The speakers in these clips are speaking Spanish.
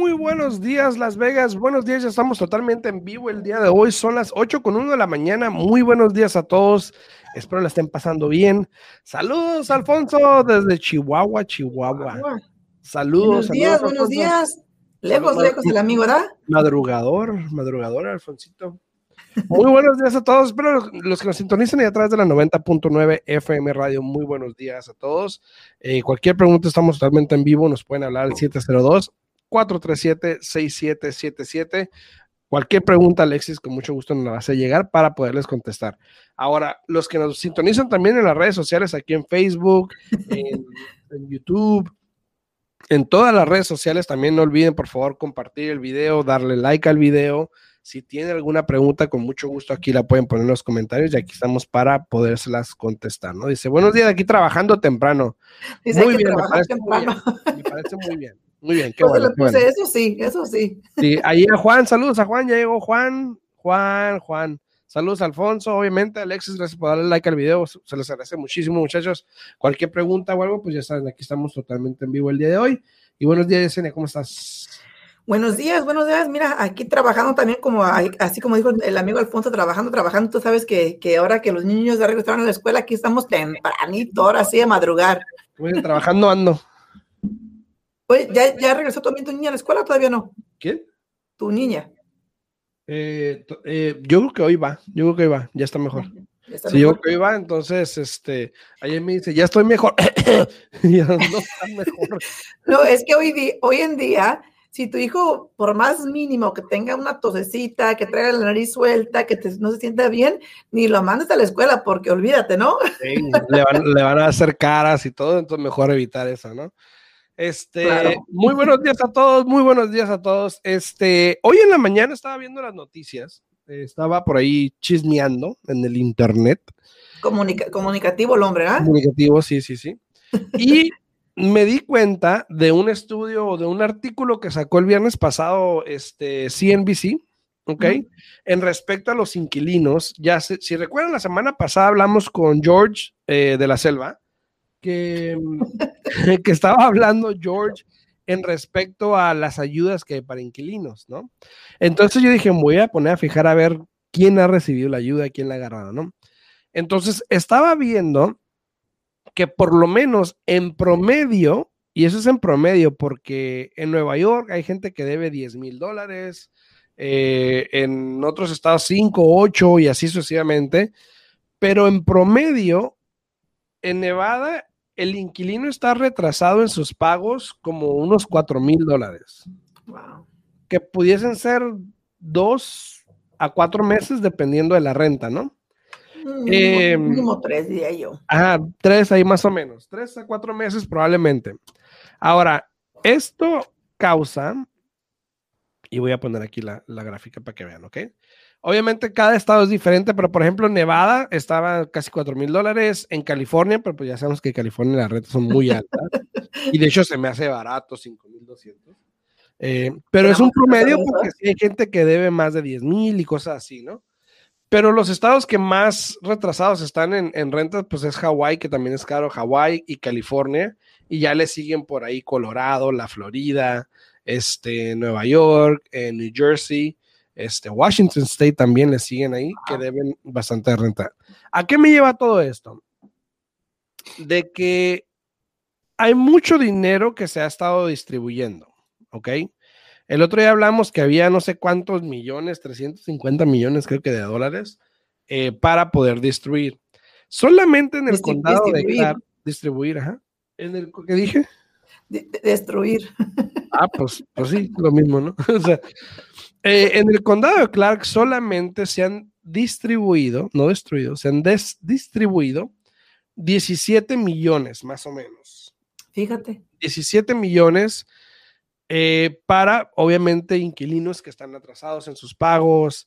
Muy buenos días, Las Vegas. Buenos días, ya estamos totalmente en vivo el día de hoy. Son las 8 con 1 de la mañana. Muy buenos días a todos. Espero la estén pasando bien. Saludos, Alfonso, desde Chihuahua, Chihuahua. Saludos. Buenos días, buenos días. Lejos, lejos el amigo, ¿verdad? Madrugador, madrugador, Alfonsito. Muy buenos días a todos. Espero los que nos sintonizan y a través de la 90.9 FM Radio. Muy buenos días a todos. Eh, cualquier pregunta, estamos totalmente en vivo. Nos pueden hablar al 702-437-6777. Cualquier pregunta, Alexis, con mucho gusto nos la a llegar para poderles contestar. Ahora, los que nos sintonizan también en las redes sociales, aquí en Facebook, en, en YouTube, en todas las redes sociales, también no olviden, por favor, compartir el video, darle like al video. Si tienen alguna pregunta, con mucho gusto aquí la pueden poner en los comentarios y aquí estamos para podérselas contestar, ¿no? Dice, buenos días, aquí trabajando temprano. Dice muy bien, me parece temprano. muy bien, me parece muy bien. Muy bien, qué bueno. qué. Eso sí, eso sí. Sí, ahí a Juan, saludos a Juan, ya llegó Juan, Juan, Juan. Saludos Alfonso, obviamente, Alexis, gracias por darle like al video, se les agradece muchísimo, muchachos. Cualquier pregunta o algo, pues ya saben, aquí estamos totalmente en vivo el día de hoy. Y buenos días, Yesenia, ¿cómo estás? Buenos días, buenos días. Mira, aquí trabajando también como, así como dijo el amigo Alfonso, trabajando, trabajando. Tú sabes que, que ahora que los niños ya regresaron a la escuela, aquí estamos tempranito, ahora sí, a madrugar. Trabajando ando. Oye, ¿ya, ¿ya regresó también tu niña a la escuela o todavía no? ¿Quién? Tu niña. Eh, eh, yo creo que hoy va, yo creo que hoy va, ya está mejor. ¿Ya está Sí, yo creo que hoy va, entonces, este, ayer me dice, ya estoy mejor. ya no está mejor. No, es que hoy, hoy en día, si tu hijo, por más mínimo que tenga una tosecita, que traiga la nariz suelta, que te- no se sienta bien, ni lo mandes a la escuela, porque olvídate, ¿no? Sí, le, van, le van a hacer caras y todo, entonces mejor evitar eso, ¿no? Este, Claro. muy buenos días a todos, muy buenos días a todos. Este, hoy en la mañana estaba viendo las noticias, eh, estaba por ahí chismeando en el internet, Comunica- comunicativo el hombre, ¿ah? comunicativo, sí, sí, sí. Y me di cuenta de un estudio o de un artículo que sacó el viernes pasado este CNBC, ¿ok? En respecto a los inquilinos, ya se- si recuerdan, la semana pasada hablamos con George eh, de la Selva, que, que estaba hablando George en respecto a las ayudas que hay para inquilinos, ¿no? Entonces yo dije, voy a poner a fijar a ver quién ha recibido la ayuda, quién la ha agarrado, ¿no? Entonces estaba viendo que por lo menos en promedio, y eso es en promedio, porque en Nueva York hay gente que debe 10 mil dólares, eh, en otros estados 5, 8 y así sucesivamente, pero en promedio, en Nevada, el inquilino está retrasado en sus pagos como unos 4 mil dólares, Wow. que pudiesen ser dos a cuatro meses dependiendo de la renta, ¿no? Mínimo, Eh, mínimo tres, diría yo. Ajá, tres ahí más o menos, tres a cuatro meses probablemente. Ahora, esto causa, y voy a poner aquí la, la gráfica para que vean, ¿ok? Obviamente cada estado es diferente, pero por ejemplo Nevada estaba casi cuatro mil dólares, en California, pero pues ya sabemos que en California las rentas son muy altas, y de hecho se me hace barato, cinco mil doscientos. Eh, pero es un promedio porque sí hay gente que debe más de 10 mil y cosas así, ¿no? Pero los estados que más retrasados están en, en rentas, pues es Hawái, que también es caro, Hawái y California, y ya le siguen por ahí Colorado, la Florida, este, Nueva York, eh, New Jersey, este, Washington State también le siguen ahí, que deben bastante renta. ¿A qué me lleva todo esto? De que hay mucho dinero que se ha estado distribuyendo, ¿ok? El otro día hablamos que había no sé cuántos millones, 350 millones creo que de dólares, eh, para poder distribuir. Solamente en el condado de. Clark, distribuir, ajá. ¿En el que dije? De- de- destruir. Ah, pues, pues sí, lo mismo, ¿no? O sea, eh, en el condado de Clark solamente se han distribuido, no destruido, se han distribuido 17 millones más o menos. Fíjate. 17 millones eh, para, obviamente, inquilinos que están atrasados en sus pagos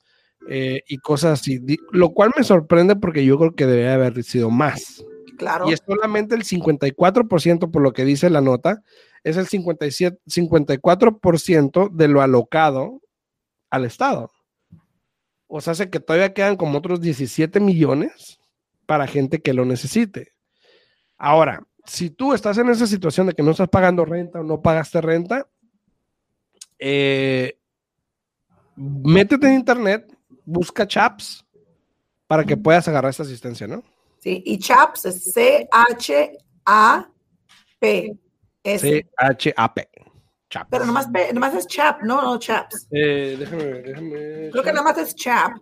eh, y cosas así, lo cual me sorprende porque yo creo que debería haber sido más. Claro. Y es solamente el 54% por lo que dice la nota, es el 57, 54% de lo alocado al Estado. O sea, hace que todavía quedan como otros 17 millones para gente que lo necesite. Ahora, si tú estás en esa situación de que no estás pagando renta o no pagaste renta, eh, métete en internet, busca CHAPS para que puedas agarrar esta asistencia, ¿no? Sí, y CHAPS es C-H-A-P. C-H-A-P. Chaps. Pero nomás, nomás es CHAP, no, no CHAPS. Eh, déjame, déjame. Creo que nomás es CHAP.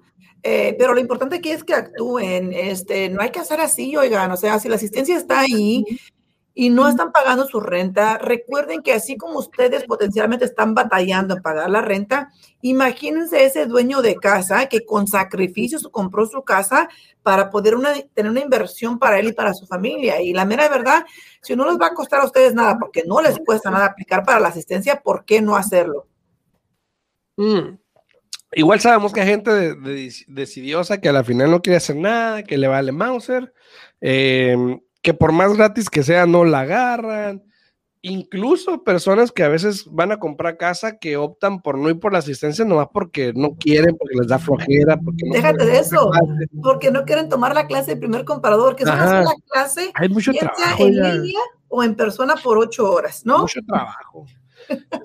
Eh, pero lo importante aquí es que actúen, este, no hay que hacer así, oigan, o sea, si la asistencia está ahí y no están pagando su renta, recuerden que así como ustedes potencialmente están batallando en pagar la renta, imagínense ese dueño de casa que con sacrificios compró su casa para poder tener una inversión para él y para su familia. Y la mera verdad, si no les va a costar a ustedes nada, porque no les cuesta nada aplicar para la asistencia, ¿por qué no hacerlo? Mm. Igual sabemos que hay gente decidiosa que a la final no quiere hacer nada, que le vale Mauser. Eh, que por más gratis que sea, no la agarran. Incluso personas que a veces van a comprar casa que optan por no ir por la asistencia nomás porque no quieren, porque les da flojera. Porque Déjate de eso, porque no quieren tomar la clase de primer comparador, que es una sola clase, Hay mucho trabajo, en línea o en persona por ocho horas, ¿no? Mucho trabajo.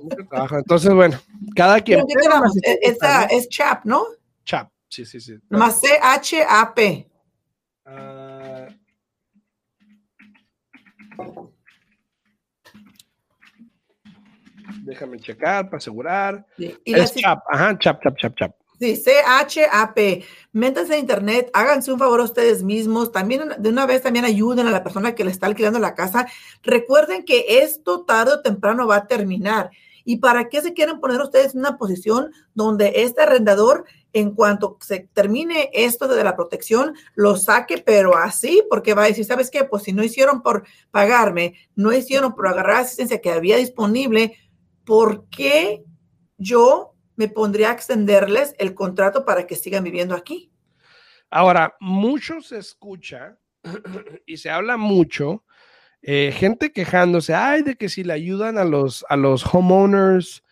mucho trabajo. Entonces, bueno, cada quien. E-, esa es CHAP, ¿no? CHAP, sí, sí, sí. Más C-H-A-P. Déjame checar para asegurar. es CHAP, ajá, CHAP, CHAP, CHAP, CHAP. Sí, C-H-A-P. Métanse a internet, háganse un favor a ustedes mismos. También de una vez también ayuden a la persona que le está alquilando la casa. Recuerden que esto tarde o temprano va a terminar. ¿Y para qué se quieren poner ustedes en una posición donde este arrendador, en cuanto se termine esto de la protección, lo saque, pero así, porque va a decir, ¿sabes qué? Pues si no hicieron por pagarme, no hicieron por agarrar asistencia que había disponible, ¿por qué yo me pondría a extenderles el contrato para que sigan viviendo aquí? Ahora, mucho se escucha y se habla mucho, eh, gente quejándose, ay, de que si le ayudan a los, a los homeowners,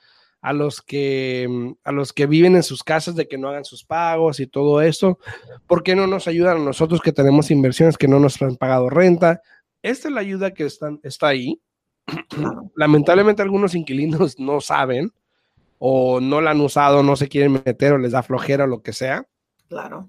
a los que mm, a los que viven en sus casas de que no hagan sus pagos y todo eso, ¿por qué no nos ayudan a nosotros que tenemos inversiones que no nos han pagado renta? Esta es la ayuda que están, está ahí Lamentablemente algunos inquilinos no saben o no la han usado, no se quieren meter o les da flojera o lo que sea. Claro.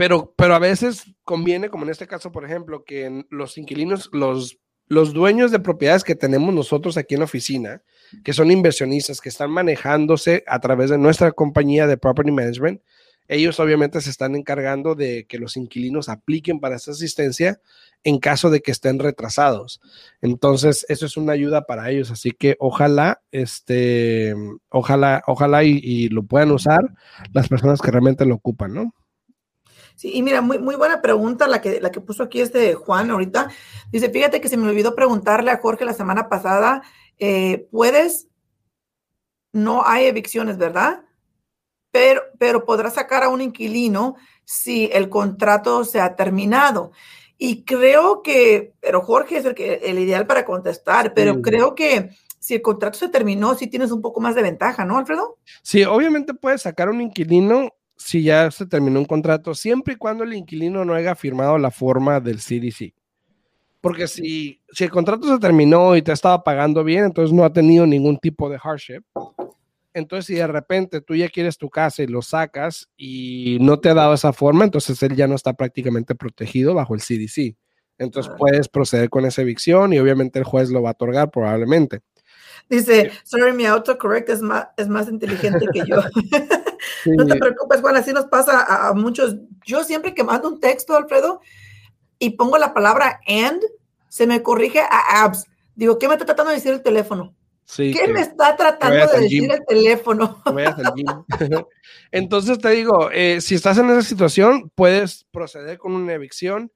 Pero, pero a veces conviene, como en este caso, por ejemplo, que los inquilinos, los, los dueños de propiedades que tenemos nosotros aquí en la oficina, que son inversionistas, que están manejándose a través de nuestra compañía de property management, ellos obviamente se están encargando de que los inquilinos apliquen para esa asistencia en caso de que estén retrasados. Entonces, eso es una ayuda para ellos. Así que ojalá, este, ojalá, ojalá y, lo puedan usar las personas que realmente lo ocupan, ¿no? Sí, y mira, muy, muy buena pregunta la que, la que puso aquí este Juan ahorita. Dice, fíjate que se me olvidó preguntarle a Jorge la semana pasada, eh, ¿puedes? No hay evicciones, ¿verdad? pero, pero podrá sacar a un inquilino si el contrato se ha terminado. Y creo que, pero Jorge es el, que, el ideal para contestar, pero creo que si el contrato se terminó, sí tienes un poco más de ventaja, ¿no, Alfredo? Sí, obviamente puedes sacar un inquilino si ya se terminó un contrato, siempre y cuando el inquilino no haya firmado la forma del CDC. Porque si, si el contrato se terminó y te estaba pagando bien, entonces no ha tenido ningún tipo de hardship. Entonces, si de repente tú ya quieres tu casa y lo sacas y no te ha dado esa forma, entonces él ya no está prácticamente protegido bajo el CDC. Entonces puedes proceder con esa evicción y obviamente el juez lo va a otorgar probablemente. Dice, sorry, mi autocorrect es más, es más inteligente que yo. no te preocupes, Juan, así nos pasa a, a, muchos. Yo siempre que mando un texto, Alfredo, y pongo la palabra and, se me corrige a abs. Digo, ¿qué me está tratando de decir el teléfono? ¿Qué me está tratando de decir el teléfono? Entonces te digo, eh, si estás en esa situación, puedes proceder con una evicción.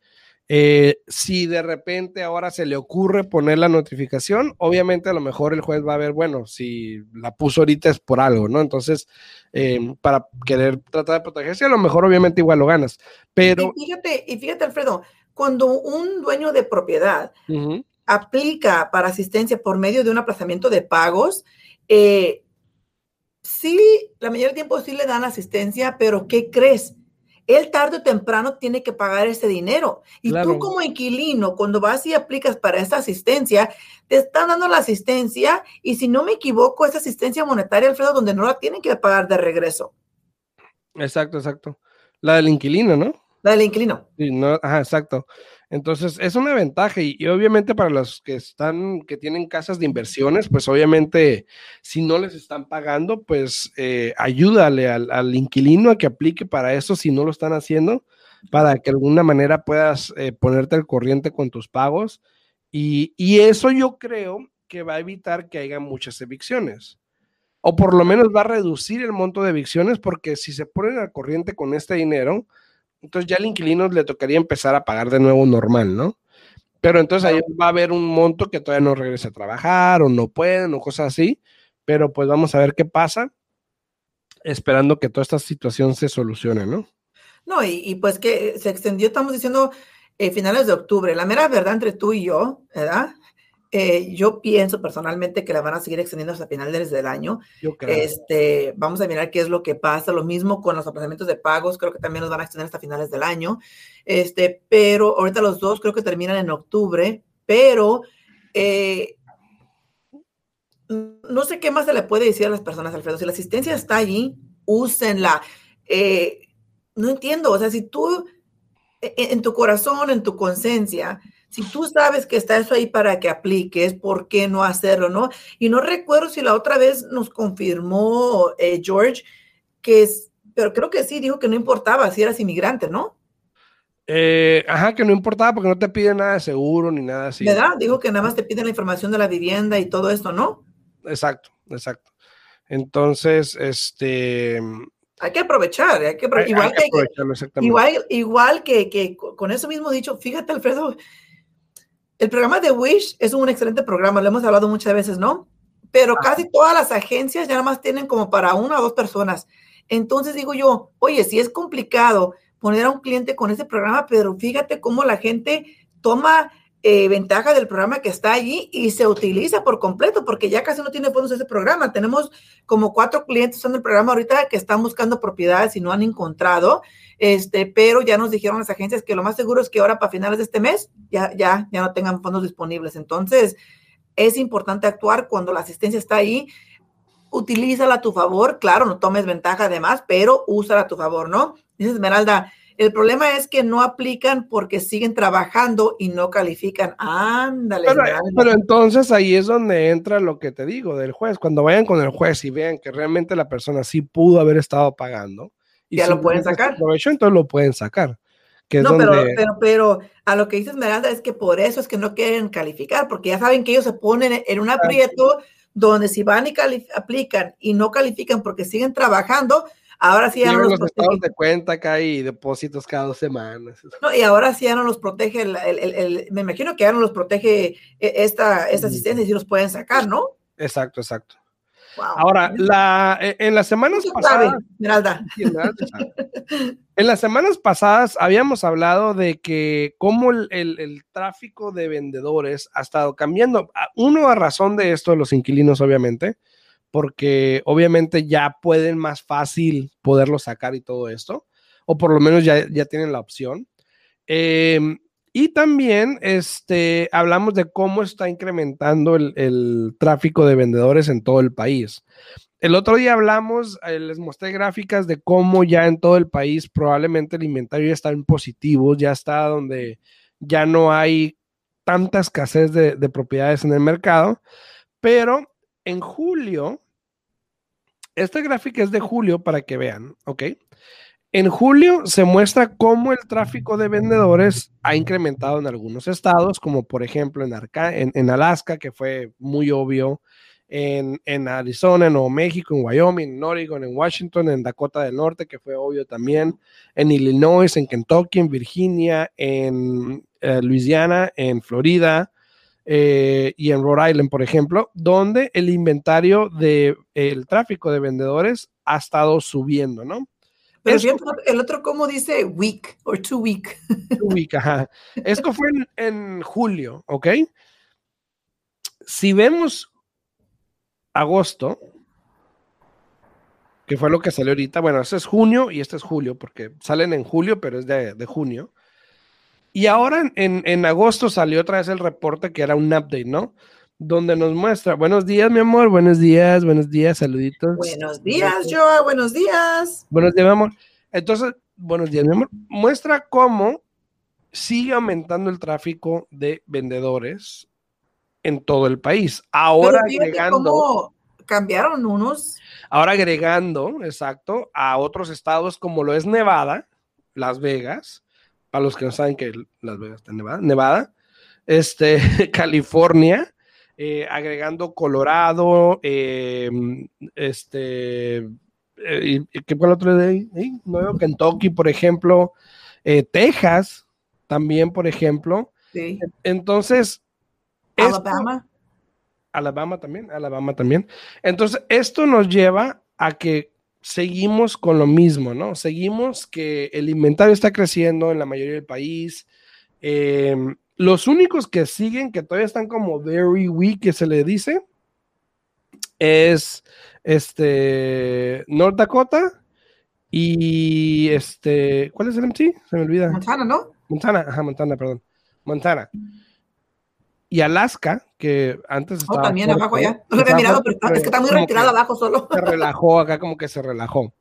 Eh, si de repente ahora se le ocurre poner la notificación, obviamente a lo mejor el juez va a ver, bueno, si la puso ahorita es por algo, ¿no? Entonces, eh, para querer tratar de protegerse, a lo mejor obviamente igual lo ganas. Pero... Y fíjate, y fíjate Alfredo, cuando un dueño de propiedad aplica para asistencia por medio de un aplazamiento de pagos, eh, sí, la mayoría del tiempo sí le dan asistencia, pero ¿qué crees? Él tarde o temprano tiene que pagar ese dinero. Y tú como inquilino, cuando vas y aplicas para esa asistencia, te están dando la asistencia y si no me equivoco, esa asistencia monetaria, Alfredo, donde no la tienen que pagar de regreso. Exacto, exacto. La del inquilino, ¿no? La del inquilino. Sí, no, ajá, exacto. Entonces, es una ventaja y, obviamente para los que están, que tienen casas de inversiones, pues obviamente si no les están pagando, pues eh, ayúdale al, inquilino a que aplique para eso si no lo están haciendo, para que de alguna manera puedas eh, ponerte al corriente con tus pagos. Y, y eso yo creo que va a evitar que haya muchas evicciones. O por lo menos va a reducir el monto de evicciones porque si se ponen al corriente con este dinero, entonces ya al inquilino le tocaría empezar a pagar de nuevo normal, ¿no? Pero entonces ahí va a haber un monto que todavía no regrese a trabajar o no pueden o cosas así. Pero pues vamos a ver qué pasa, esperando que toda esta situación se solucione, ¿no? No, y, pues que se extendió, estamos diciendo, eh, finales de octubre. La mera verdad entre tú y yo, ¿verdad? Eh, yo pienso personalmente que la van a seguir extendiendo hasta finales del año. Yo creo. Este, vamos a mirar qué es lo que pasa. Lo mismo con los aplazamientos de pagos, creo que también los van a extender hasta finales del año. Este, pero ahorita los dos creo que terminan en octubre, pero eh, no sé qué más se le puede decir a las personas, Alfredo. Si la asistencia está allí, úsenla. Eh, no entiendo, o sea, si tú e, e, en tu corazón, en tu conciencia, si tú sabes que está eso ahí para que apliques, ¿por qué no hacerlo, no? Y no recuerdo si la otra vez nos confirmó eh, George que es, pero creo que sí, dijo que no importaba si eras inmigrante, ¿no? Eh, ajá, que no importaba porque no te piden nada de seguro ni nada así. ¿Verdad? Dijo que nada más te piden la información de la vivienda y todo esto, ¿no? Exacto, exacto. Entonces, este... Hay que aprovechar, hay que, igual, que, igual, igual que, que con eso mismo dicho, fíjate, Alfredo, el programa de Wish es un excelente programa, lo hemos hablado muchas veces, ¿no? Pero casi todas las agencias ya nada más tienen como para una o dos personas. Entonces digo yo, oye, si es complicado poner a un cliente con ese programa, pero fíjate cómo la gente toma eh, ventaja del programa que está allí y se utiliza por completo, porque ya casi no tiene fondos ese programa. Tenemos como cuatro clientes en el programa ahorita que están buscando propiedades y no han encontrado, este, pero ya nos dijeron las agencias que lo más seguro es que ahora para finales de este mes ya, ya, ya no tengan fondos disponibles. Entonces, es importante actuar cuando la asistencia está ahí. Utilízala a tu favor, claro, no tomes ventaja además, pero úsala a tu favor, ¿no? Dice Esmeralda, el problema es que no aplican porque siguen trabajando y no califican. Ándale. Pero, entonces ahí es donde entra lo que te digo del juez. Cuando vayan con el juez y vean que realmente la persona sí pudo haber estado pagando. Y ya lo pueden sacar. entonces lo pueden sacar. no, pero, pero, pero, a lo que dice Esmeralda es que por eso es que no quieren calificar, porque ya saben que ellos se ponen en un aprieto donde si van y aplican y no califican porque siguen trabajando, Ahora sí ya no los, de cuenta que hay depósitos cada dos semanas. No, y ahora sí ya no los protege, el, me imagino que ya no los protege e, esta, esta asistencia y sí los pueden sacar, ¿no? Exacto, exacto. Ahora, la, e, en las semanas pasadas. en las semanas pasadas habíamos hablado de que cómo el, el, tráfico de vendedores ha estado cambiando. Uno a razón de esto, los inquilinos, obviamente, porque obviamente ya pueden más fácil poderlo sacar y todo esto, o por lo menos ya, ya tienen la opción. Em, y también este, hablamos de cómo está incrementando el, tráfico de vendedores en todo el país. El otro día hablamos, eh, les mostré gráficas de cómo ya en todo el país probablemente el inventario ya está en positivo, ya está donde ya no hay tanta escasez de propiedades en el mercado, pero en julio esta gráfica es de julio para que vean, ¿ok? En julio se muestra cómo el tráfico de vendedores ha incrementado en algunos estados, como por ejemplo en, en, Alaska, que fue muy obvio, en, en, Arizona, en Nuevo México, en Wyoming, en Oregon, en Washington, en Dakota del Norte, que fue obvio también, en Illinois, en Kentucky, en Virginia, en eh, Louisiana, en Florida, eh, y en Rhode Island, por ejemplo, donde el inventario del el tráfico de vendedores ha estado subiendo, ¿no? Pero el otro, ¿cómo dice week o two week? Two week, ajá. Esto fue en, julio, ¿ok? Si vemos agosto, que fue lo que salió ahorita. Bueno, este es junio y este es julio, porque salen en julio, pero es de, de junio. Y ahora en, en, agosto salió otra vez el reporte que era un update, ¿no? Donde nos muestra, buenos días, mi amor, buenos días, buenos días, saluditos. Buenos días, Joa, buenos días. Buenos días, mi amor. Entonces, buenos días, mi amor. Muestra cómo sigue aumentando el tráfico de vendedores en todo el país. Ahora agregando. cambiaron unos. Ahora agregando, exacto, a otros estados como lo es Nevada, Las Vegas, para los que no saben que Las Vegas está en Nevada, Nevada, este, California, eh, agregando Colorado, em, este, eh, ¿qué fue el otro de ahí? ¿Eh? Kentucky, por ejemplo, Texas, también, por ejemplo. Sí. Entonces, Alabama. Alabama también, Alabama también. Entonces, esto nos lleva a que seguimos con lo mismo, ¿no? Seguimos que el inventario está creciendo en la mayoría del país. Em, los únicos que siguen, que todavía están como very weak, que se le dice, es este North Dakota y este, ¿cuál es el MC? Se me olvida. Montana, ¿no? Montana, ajá, Montana, perdón. Montana y Alaska, que antes oh, estaba. Oh, también abajo ya. No lo había mirado, pero es que está muy retirado abajo solo. Se relajó acá, como que se relajó.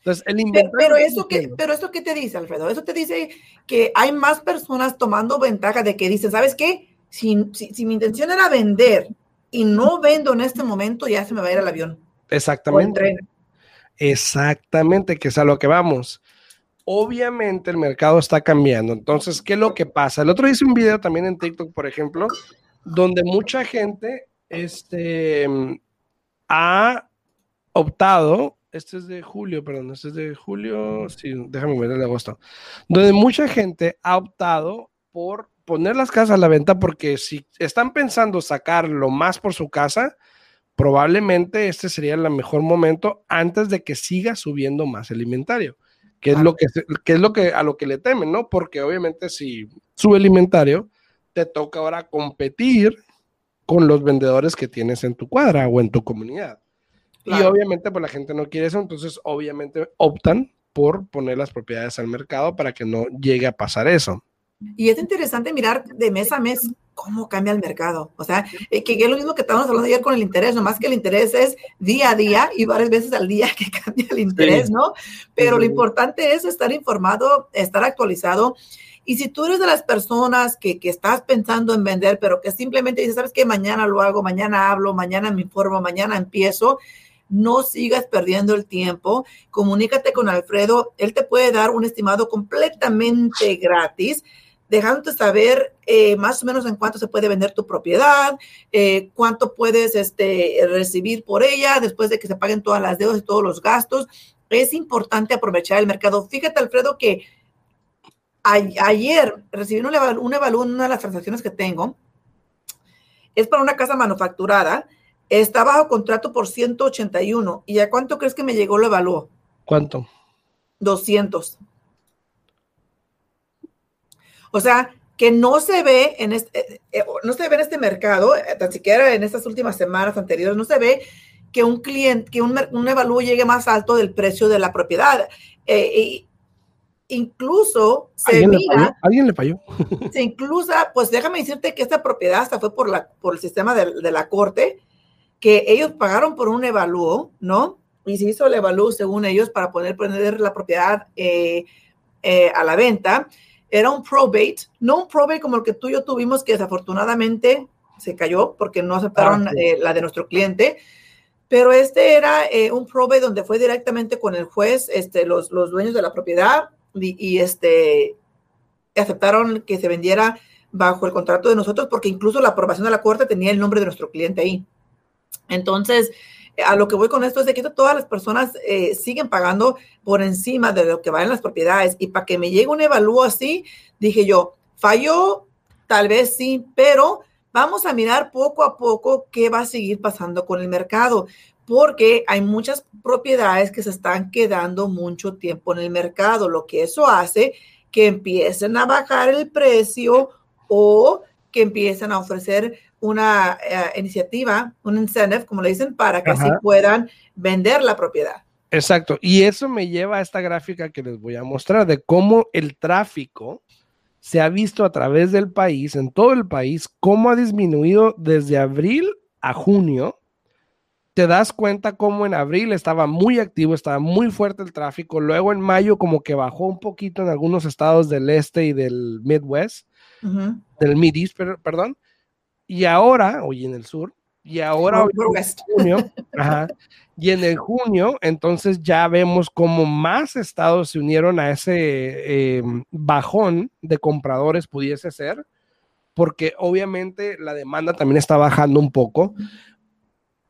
Entonces, el inventario. Pero, eso que, pero eso qué te dice, Alfredo? Eso te dice que hay más personas tomando ventaja de que dicen, ¿sabes qué? Si, si, mi intención era vender y no vendo en este momento, ya se me va a ir al avión. Exactamente. Exactamente, que es a lo que vamos obviamente el mercado está cambiando. Entonces, ¿qué es lo que pasa? El otro hice un video también en TikTok, por ejemplo, donde mucha gente este, ha optado, este es de julio, perdón, este es de julio, sí, déjame ver el agosto, donde mucha gente ha optado por poner las casas a la venta porque si están pensando sacar lo más por su casa, probablemente este sería el mejor momento antes de que siga subiendo más el inventario que es, lo que, es lo que a lo que le temen, ¿no? Porque obviamente si sube el inventario, te toca ahora competir con los vendedores que tienes en tu cuadra o en tu comunidad. Y obviamente pues la gente no quiere eso, entonces obviamente optan por poner las propiedades al mercado para que no llegue a pasar eso. Y es interesante mirar de mes a mes cómo cambia el mercado. O sea, eh, que, es lo mismo que estábamos hablando ayer con el interés, nomás que el interés es día a día y varias veces al día que cambia el interés, ¿no? Pero lo importante es estar informado, estar actualizado. Y si tú eres de las personas que, que, estás pensando en vender, pero que simplemente dices, sabes que mañana lo hago, mañana hablo, mañana me informo, mañana empiezo, no sigas perdiendo el tiempo. Comunícate con Alfredo. Él te puede dar un estimado completamente gratis dejándote saber eh, más o menos en cuánto se puede vender tu propiedad, eh, cuánto puedes este, recibir por ella después de que se paguen todas las deudas y todos los gastos. Es importante aprovechar el mercado. Fíjate, Alfredo, que ayer recibí un, un evalúo en una de las transacciones que tengo. Es para una casa manufacturada. Está bajo contrato por 181. ¿Y a cuánto crees que me llegó el evalúo? ¿Cuánto? 200. O sea, que no se ve en este, eh, eh, no se ve en este mercado, eh, tan siquiera en estas últimas semanas anteriores, no se ve que un cliente, que un, un evalúo llegue más alto del precio de la propiedad. incluso se mira. ¿Alguien le falló? se incluso, pues déjame decirte que esta propiedad hasta fue por, la, por el sistema de, la corte, que ellos pagaron por un evalúo, ¿no? Y se hizo el evalúo según ellos para poder poner la propiedad a la venta era un probate, no un probate como el que tú y yo tuvimos, que desafortunadamente se cayó porque no aceptaron ah, eh, la de nuestro cliente, pero este era eh, un probate donde fue directamente con el juez, este, los, los dueños de la propiedad y, este, aceptaron que se vendiera bajo el contrato de nosotros porque incluso la aprobación de la corte tenía el nombre de nuestro cliente ahí. Entonces, a lo que voy con esto es de que todas las personas eh, siguen pagando por encima de lo que valen las propiedades. Y para que me llegue un evalúo así, dije yo, falló, tal vez sí, pero vamos a mirar poco a poco qué va a seguir pasando con el mercado, porque hay muchas propiedades que se están quedando mucho tiempo en el mercado, lo que eso hace que empiecen a bajar el precio o que empiecen a ofrecer una eh, iniciativa, un incentive, como le dicen, para que así puedan vender la propiedad. Exacto. Y eso me lleva a esta gráfica que les voy a mostrar de cómo el tráfico se ha visto a través del país, en todo el país, cómo ha disminuido desde abril a junio. Te das cuenta cómo en abril estaba muy activo, estaba muy fuerte el tráfico. Luego en mayo como que bajó un poquito en algunos estados del este y del Midwest, del Mid perdón. Y ahora, hoy en el sur, y ahora junio, y en el junio, entonces ya vemos cómo más estados se unieron a ese eh, bajón de compradores pudiese ser, porque obviamente la demanda también está bajando un poco.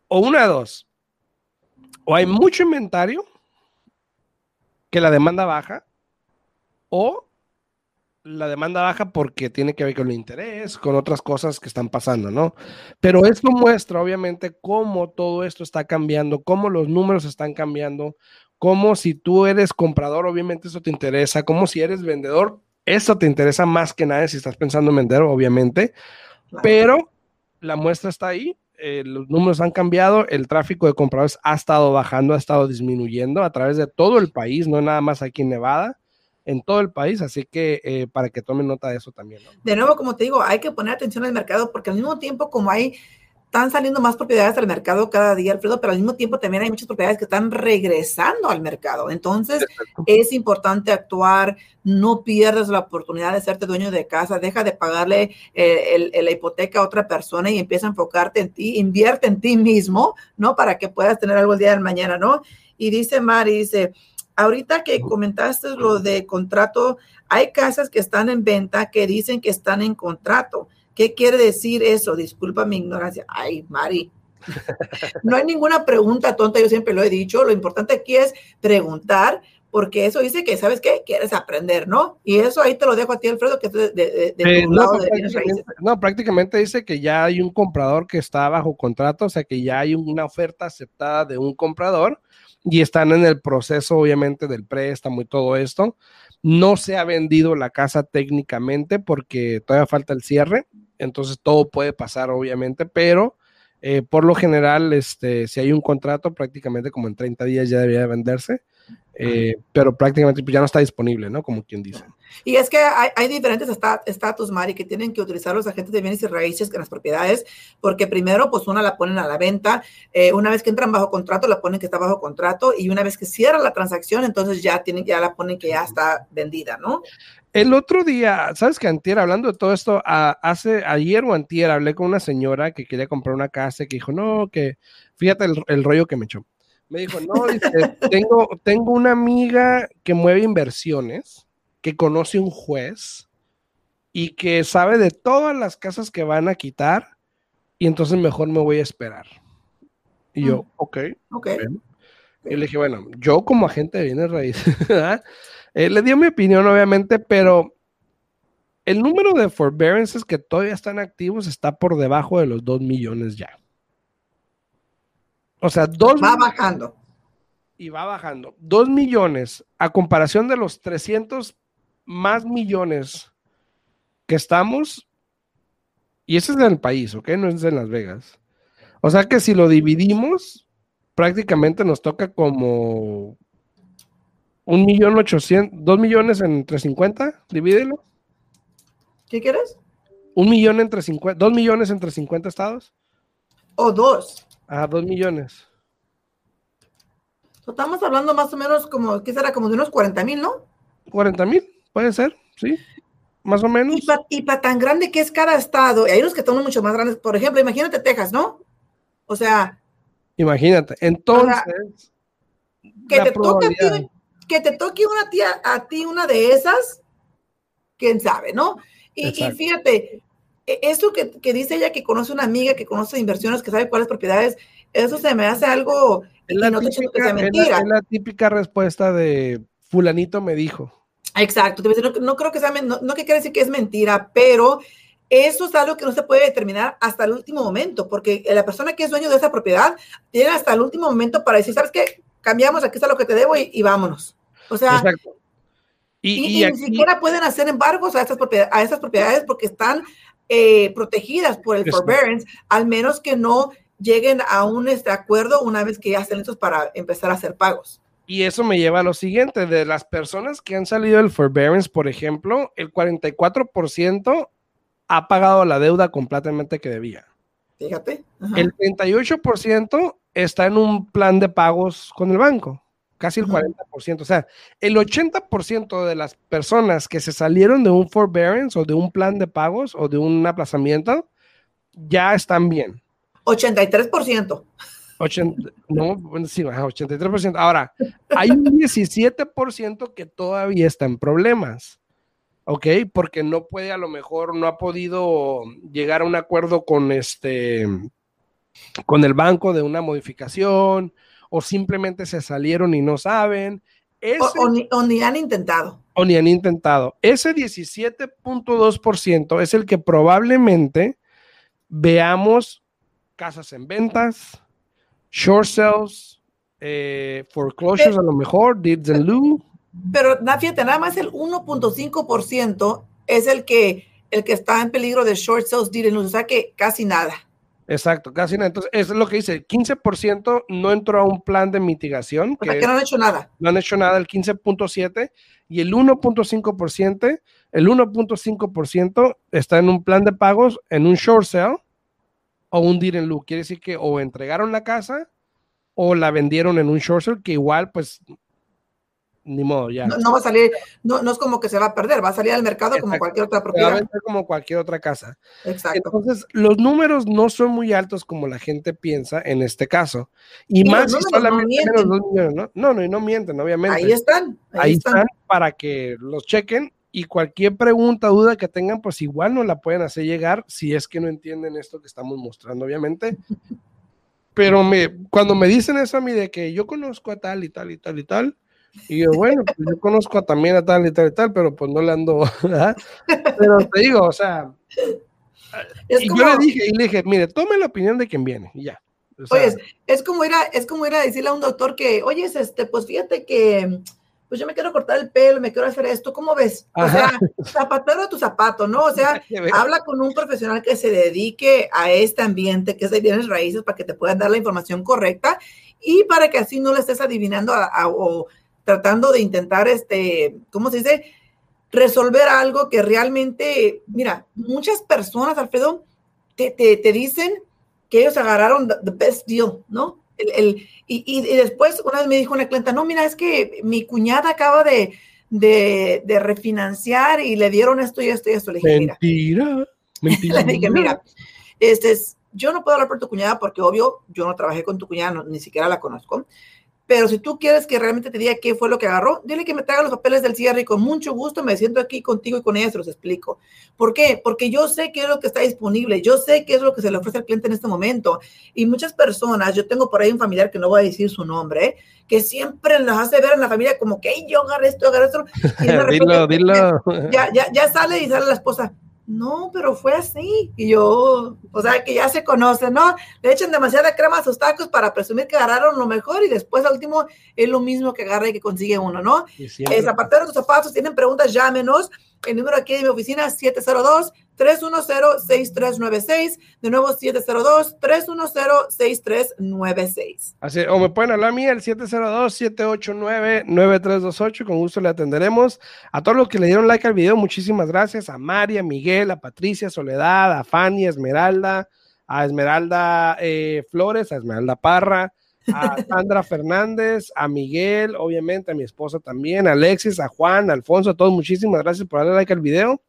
O una de dos, o hay mucho inventario que la demanda baja, o la demanda baja porque tiene que ver con el interés, con otras cosas que están pasando, ¿no? Pero esto muestra obviamente cómo todo esto está cambiando, cómo los números están cambiando, cómo si tú eres comprador, obviamente eso te interesa, como si eres vendedor, eso te interesa más que nada si estás pensando en vender, obviamente, pero la muestra está ahí, eh, los números han cambiado, el tráfico de compradores ha estado bajando, ha estado disminuyendo a través de todo el país, no nada más aquí en Nevada en todo el país, así que eh, para que tomen nota de eso también. De nuevo, como te digo, hay que poner atención al mercado porque al mismo tiempo como hay, están saliendo más propiedades al mercado cada día, Alfredo, pero al mismo tiempo también hay muchas propiedades que están regresando al mercado. Entonces, es importante actuar, no pierdas la oportunidad de serte dueño de casa, deja de pagarle eh, la hipoteca a otra persona y empieza a enfocarte en ti, invierte en ti mismo, ¿no? Para que puedas tener algo el día de mañana, ¿no? Y dice Mari, dice, Ahorita que comentaste lo de contrato, hay casas que están en venta que dicen que están en contrato. ¿Qué quiere decir eso? Disculpa mi ignorancia. Ay, Mari. No hay ninguna pregunta tonta, yo siempre lo he dicho. Lo importante aquí es preguntar, porque eso dice que, ¿sabes qué? Quieres aprender, ¿no? Y eso ahí te lo dejo a ti, Alfredo, que es de, de, eh, no, No, prácticamente dice que ya hay un comprador que está bajo contrato, o sea que ya hay una oferta aceptada de un comprador y están en el proceso, obviamente, del préstamo y todo esto. No se ha vendido la casa técnicamente porque todavía falta el cierre, entonces todo puede pasar, obviamente, pero eh, por lo general, este, si hay un contrato, prácticamente como en 30 días ya debería venderse. Eh, pero prácticamente pues, ya no está disponible, ¿no? Como quien dice. Y es que hay, diferentes estatus, Mari, que tienen que utilizar los agentes de bienes y raíces en las propiedades, porque primero, pues una la ponen a la venta, eh, una vez que entran bajo contrato, la ponen que está bajo contrato, y una vez que cierra la transacción, entonces ya tienen, ya la ponen que ya está vendida, ¿no? El otro día, ¿sabes que Antier, hablando de todo esto, hace ayer o Antier hablé con una señora que quería comprar una casa y que dijo, no, que fíjate el, el rollo que me echó. Me dijo, no, tengo, tengo una amiga que mueve inversiones, que conoce un juez y que sabe de todas las casas que van a quitar y entonces mejor me voy a esperar. Y yo, mm. ok. Ok. Y le dije, bueno, yo como agente de bienes raíces, eh, le di mi opinión obviamente, pero el número de forbearances que todavía están activos está por debajo de los 2 millones ya. O sea, dos. Va bajando. Y va bajando. Dos millones a comparación de los 300 más millones que estamos. Y ese es en el país, ¿ok? No es en Las Vegas. O sea que si lo dividimos, prácticamente nos toca como un millón ochocientos, dos millones entre 50, divídelo. ¿Qué quieres? Un millón entre 50, dos millones entre 50 estados. O dos. Ah, dos millones. Estamos hablando más o menos como, ¿qué será? Como de unos 40 mil, ¿no? 40 mil, puede ser, sí, más o menos. Y para tan grande que es cada estado, y hay unos que son mucho más grandes, por ejemplo, imagínate Texas, ¿no? O sea. Imagínate, entonces. que, te toque que te toque una tía, a ti una de esas, quién sabe, ¿no? Y, y fíjate, e, eso que, que, dice ella que conoce una amiga que conoce inversiones, que sabe cuáles propiedades, eso se me hace algo es la, típica, es la, típica respuesta de fulanito me dijo. Exacto, no, no creo que sea, no, no que quiere decir que es mentira, pero eso es algo que no se puede determinar hasta el último momento, porque la persona que es dueño de esa propiedad tiene hasta el último momento para decir, ¿sabes qué? Cambiamos, aquí está lo que te debo y, vámonos. O sea, Exacto. Y, ni siquiera pueden hacer embargos a estas propiedades, a esas propiedades porque están eh, protegidas por el forbearance, al menos que no lleguen a un este acuerdo una vez que ya estén listos para empezar a hacer pagos. Y eso me lleva a lo siguiente, de las personas que han salido del forbearance, por ejemplo, el 44% ha pagado la deuda completamente que debía. Fíjate. El 38% está en un plan de pagos con el banco, casi el 40%. O sea, el 80% de las personas que se salieron de un forbearance o de un plan de pagos o de un aplazamiento ya están bien. 83%. 80, no, sí, 83%. Ahora, hay un 17% que todavía está en problemas. ¿ok? Porque no puede, a lo mejor, no ha podido llegar a un acuerdo con este, con el banco de una modificación, o simplemente se salieron y no saben. o, ni, o, ni, han intentado. O ni han intentado. Ese 17.2% es el que probablemente veamos casas en ventas, short sales, eh, foreclosures a lo mejor, deeds in lieu. Pero fíjate, nada más el 1.5% es el que, el que está en peligro de short sales deed in lieu, o sea que casi nada. Exacto, casi nada. Entonces, eso es lo que dice, 15% no entró a un plan de mitigación. O sea que no han hecho nada. No han hecho nada, el 15.7% y el 1.5%, el 1.5% está en un plan de pagos, en un short sale o un in lieu. Quiere decir que o entregaron la casa o la vendieron en un short sale, que igual, pues, ni modo, ya. No, va a salir, no, no, es como que se va a perder, va a salir al mercado como cualquier otra propiedad. Va a vender como cualquier otra casa. Exacto. Entonces, los números no son muy altos como la gente piensa en este caso. Y, más si solamente no los dos millones, ¿no? No, no, y no mienten, obviamente. Ahí están. Ahí, están. para que los chequen y cualquier pregunta, duda que tengan, pues igual nos la pueden hacer llegar si es que no entienden esto que estamos mostrando, obviamente. Pero me, cuando me dicen eso a mí de que yo conozco a tal y tal y tal y tal, y yo, bueno, pues yo conozco también a tal y tal y tal, pero pues no le ando, ¿verdad? Pero te digo, o sea, y yo le dije, y le dije, mire, tome la opinión de quien viene, y ya. oye, es como ir a, es como ir a decirle a un doctor que, oye, este, pues fíjate que, pues yo me quiero cortar el pelo, me quiero hacer esto, ¿cómo ves? O sea, zapatero a tu zapato, ¿no? O sea, habla con un profesional que se dedique a este ambiente, que es de bienes raíces, para que te puedan dar la información correcta y para que así no le estés adivinando o tratando de intentar, este, ¿cómo se dice? Resolver algo que realmente, mira, muchas personas, Alfredo, te, te, dicen que ellos agarraron the, best deal, ¿no? El, el, y, y, después una vez me dijo una clienta, no, mira, es que mi cuñada acaba de, de, de refinanciar y le dieron esto y esto y esto. Le dije, mentira, mentira. le dije, mira, este es, yo no puedo hablar por tu cuñada porque obvio, yo no trabajé con tu cuñada, ni siquiera la conozco. Pero si tú quieres que realmente te diga qué fue lo que agarró, dile que me traiga los papeles del cierre y con mucho gusto me siento aquí contigo y con ella se los explico. ¿Por qué? Porque yo sé qué es lo que está disponible, yo sé qué es lo que se le ofrece al cliente en este momento. Y muchas personas, yo tengo por ahí un familiar que no voy a decir su nombre, que siempre nos hace ver en la familia como que yo agarré esto, agarré esto. Y dilo, dilo. Ya, ya, ya sale y sale la esposa no, pero fue así. Y yo, o sea, que ya se conoce, ¿no? Le echan demasiada crema a sus tacos para presumir que agarraron lo mejor y después al último es lo mismo que agarra y que consigue uno, ¿no? Es zapatero tus zapatos, tienen preguntas, llámenos. El número aquí de mi oficina es 702-310-6396. De nuevo, 702-310-6396. Así, o me pueden hablar a mí al 702-789-9328. Con gusto le atenderemos. A todos los que le dieron like al video, muchísimas gracias. A María, Miguel, a Patricia, Soledad, a Fanny, a Esmeralda, a Esmeralda eh, Flores, a Esmeralda Parra a Sandra Fernández, a Miguel, obviamente, a mi esposa también, a Alexis, a Juan, a Alfonso, a todos, muchísimas gracias por darle like al video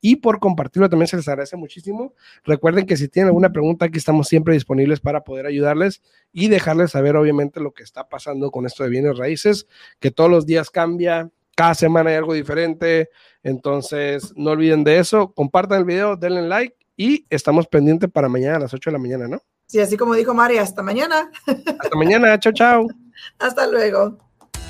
y por compartirlo también se les agradece muchísimo. Recuerden que si tienen alguna pregunta, aquí estamos siempre disponibles para poder ayudarles y dejarles saber, obviamente, lo que está pasando con esto de bienes raíces, que todos los días cambia, cada semana hay algo diferente. Entonces, no olviden de eso. Compartan el video, denle like y estamos pendientes para mañana a las 8 de la mañana, ¿no? Sí, así como dijo María, hasta mañana. Hasta mañana, chao, chao. Hasta luego.